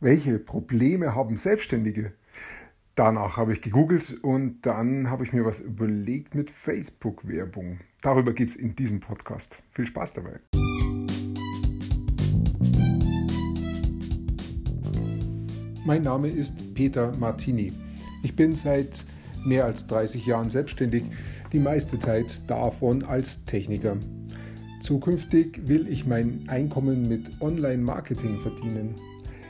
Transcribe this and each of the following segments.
welche Probleme haben Selbstständige? Danach habe ich gegoogelt und dann habe ich mir was überlegt mit Facebook-Werbung. Darüber geht es in diesem Podcast. Viel Spaß dabei. Mein Name ist Peter Martini. Ich bin seit mehr als 30 Jahren selbstständig, die meiste Zeit davon als Techniker. Zukünftig will ich mein Einkommen mit Online-Marketing verdienen.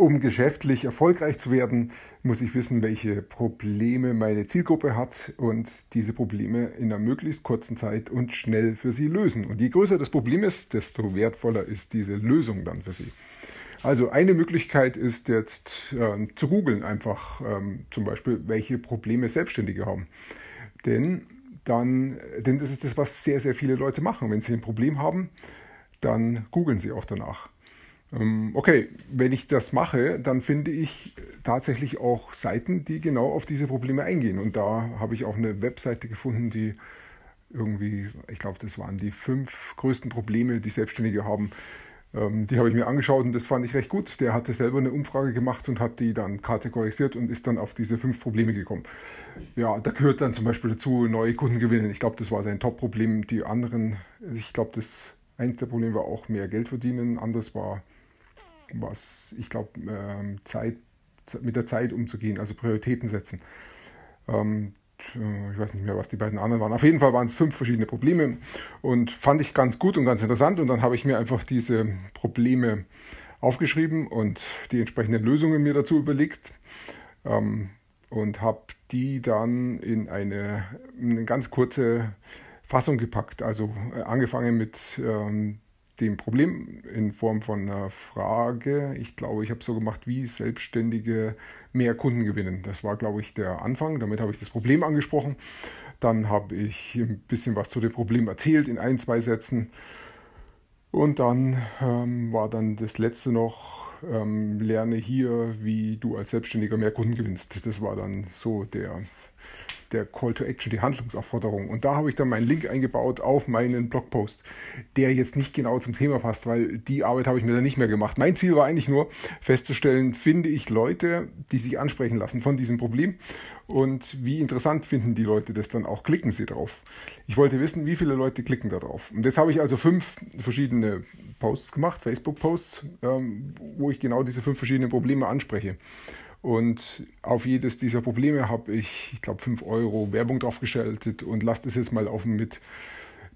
Um geschäftlich erfolgreich zu werden, muss ich wissen, welche Probleme meine Zielgruppe hat und diese Probleme in einer möglichst kurzen Zeit und schnell für sie lösen. Und je größer das Problem ist, desto wertvoller ist diese Lösung dann für sie. Also eine Möglichkeit ist jetzt äh, zu googeln einfach ähm, zum Beispiel, welche Probleme Selbstständige haben. Denn dann, denn das ist das, was sehr, sehr viele Leute machen. Wenn sie ein Problem haben, dann googeln sie auch danach. Ähm, okay, wenn ich das mache, dann finde ich tatsächlich auch Seiten, die genau auf diese Probleme eingehen. Und da habe ich auch eine Webseite gefunden, die irgendwie, ich glaube, das waren die fünf größten Probleme, die Selbstständige haben. Ähm, die habe ich mir angeschaut und das fand ich recht gut. Der hatte selber eine Umfrage gemacht und hat die dann kategorisiert und ist dann auf diese fünf Probleme gekommen. Ja, da gehört dann zum Beispiel dazu, neue Kunden gewinnen. Ich glaube, das war sein Top-Problem. Die anderen, ich glaube, das eins der Probleme war auch mehr Geld verdienen. Anders war was ich glaube, ähm, Zeit, mit der Zeit umzugehen, also Prioritäten setzen. Ähm, ich weiß nicht mehr, was die beiden anderen waren. Auf jeden Fall waren es fünf verschiedene Probleme und fand ich ganz gut und ganz interessant. Und dann habe ich mir einfach diese Probleme aufgeschrieben und die entsprechenden Lösungen mir dazu überlegt ähm, und habe die dann in eine, eine, ganz kurze Fassung gepackt. Also äh, angefangen mit dem Problem in Form von einer Frage. Ich glaube, ich habe so gemacht, wie Selbstständige mehr Kunden gewinnen. Das war, glaube ich, der Anfang. Damit habe ich das Problem angesprochen. Dann habe ich ein bisschen was zu dem Problem erzählt in ein, zwei Sätzen. Und dann ähm, war dann das letzte noch, ähm, lerne hier, wie du als Selbstständiger mehr Kunden gewinnst. Das war dann so der der Call to Action, die Handlungsaufforderung. Und da habe ich dann meinen Link eingebaut auf meinen Blogpost, der jetzt nicht genau zum Thema passt, weil die Arbeit habe ich mir dann nicht mehr gemacht. Mein Ziel war eigentlich nur festzustellen, finde ich Leute, die sich ansprechen lassen von diesem Problem und wie interessant finden die Leute das dann auch, klicken sie drauf. Ich wollte wissen, wie viele Leute klicken da drauf. Und jetzt habe ich also fünf verschiedene Posts gemacht, Facebook-Posts, ähm, wo ich genau diese fünf verschiedenen Probleme anspreche. Und auf jedes dieser Probleme habe ich, ich glaube, 5 Euro Werbung drauf geschaltet und lasst es jetzt mal offen mit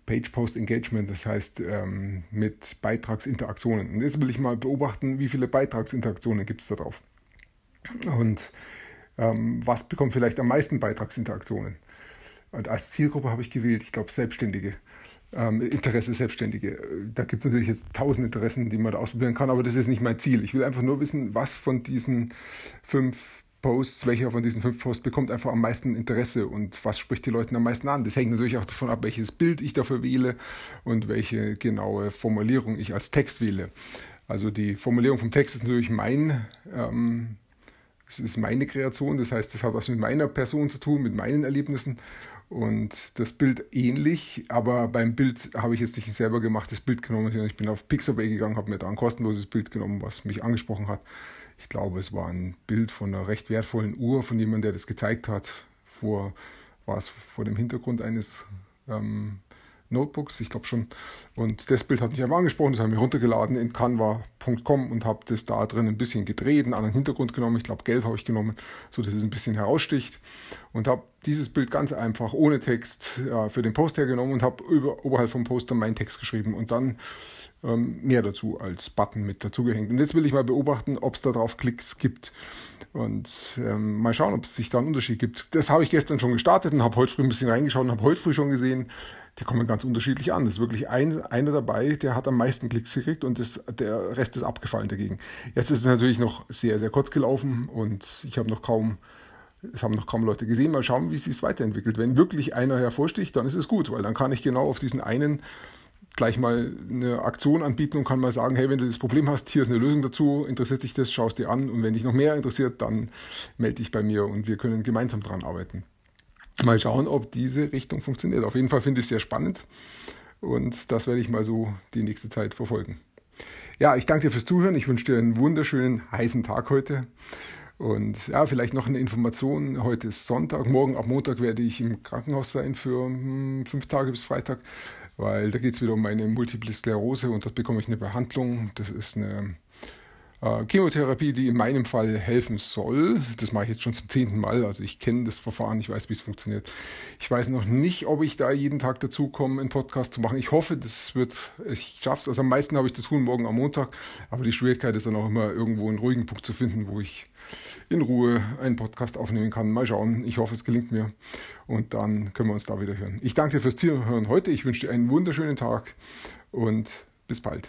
Page Post Engagement, das heißt ähm, mit Beitragsinteraktionen. Und jetzt will ich mal beobachten, wie viele Beitragsinteraktionen gibt es da drauf. Und ähm, was bekommt vielleicht am meisten Beitragsinteraktionen? Und als Zielgruppe habe ich gewählt, ich glaube, Selbstständige ähm, Interesse Selbstständige. Da gibt es natürlich jetzt tausend Interessen, die man da ausprobieren kann, aber das ist nicht mein Ziel. Ich will einfach nur wissen, was von diesen fünf Posts, welcher von diesen fünf Posts bekommt einfach am meisten Interesse und was spricht die Leute am meisten an. Das hängt natürlich auch davon ab, welches Bild ich dafür wähle und welche genaue Formulierung ich als Text wähle. Also die Formulierung vom Text ist natürlich mein, ähm, es ist meine Kreation, das heißt, das hat was mit meiner Person zu tun, mit meinen Erlebnissen und das Bild ähnlich, aber beim Bild habe ich jetzt nicht selber gemacht, das Bild genommen. Ich bin auf Pixabay gegangen, habe mir da ein kostenloses Bild genommen, was mich angesprochen hat. Ich glaube, es war ein Bild von einer recht wertvollen Uhr, von jemandem, der das gezeigt hat. Vor, war es vor dem Hintergrund eines ähm, Notebooks, ich glaube schon. Und das Bild hat mich einfach angesprochen, das habe ich mir runtergeladen in canva.com und habe das da drin ein bisschen gedreht, einen anderen Hintergrund genommen, ich glaube gelb habe ich genommen, so dass es ein bisschen heraussticht. Und habe dieses Bild ganz einfach ohne Text ja, für den Post hergenommen und habe oberhalb vom Poster meinen Text geschrieben. Und dann ähm, mehr dazu als Button mit dazugehängt. Und jetzt will ich mal beobachten, ob es da drauf Klicks gibt. Und ähm, mal schauen, ob es sich da einen Unterschied gibt. Das habe ich gestern schon gestartet und habe heute früh ein bisschen reingeschaut und habe heute früh schon gesehen, die kommen ganz unterschiedlich an. Es ist wirklich ein, einer dabei, der hat am meisten Klicks gekriegt und das, der Rest ist abgefallen dagegen. Jetzt ist es natürlich noch sehr, sehr kurz gelaufen und ich habe noch kaum, es haben noch kaum Leute gesehen. Mal schauen, wie es sich weiterentwickelt. Wenn wirklich einer hervorsticht, dann ist es gut, weil dann kann ich genau auf diesen einen gleich mal eine Aktion anbieten und kann mal sagen, hey, wenn du das Problem hast, hier ist eine Lösung dazu, interessiert dich das, schau es dir an und wenn dich noch mehr interessiert, dann melde dich bei mir und wir können gemeinsam dran arbeiten. Mal schauen, ob diese Richtung funktioniert. Auf jeden Fall finde ich es sehr spannend und das werde ich mal so die nächste Zeit verfolgen. Ja, ich danke dir fürs Zuhören. Ich wünsche dir einen wunderschönen heißen Tag heute. Und ja, vielleicht noch eine Information. Heute ist Sonntag. Morgen ab Montag werde ich im Krankenhaus sein für hm, fünf Tage bis Freitag, weil da geht es wieder um meine Multiple Sklerose und dort bekomme ich eine Behandlung. Das ist eine Chemotherapie, die in meinem Fall helfen soll. Das mache ich jetzt schon zum zehnten Mal. Also ich kenne das Verfahren, ich weiß, wie es funktioniert. Ich weiß noch nicht, ob ich da jeden Tag dazu komme, einen Podcast zu machen. Ich hoffe, das wird, ich schaffe es. Also am meisten habe ich zu tun morgen am Montag. Aber die Schwierigkeit ist dann auch immer irgendwo einen ruhigen Punkt zu finden, wo ich in Ruhe einen Podcast aufnehmen kann. Mal schauen. Ich hoffe, es gelingt mir. Und dann können wir uns da wieder hören. Ich danke dir fürs Zuhören heute. Ich wünsche dir einen wunderschönen Tag und bis bald.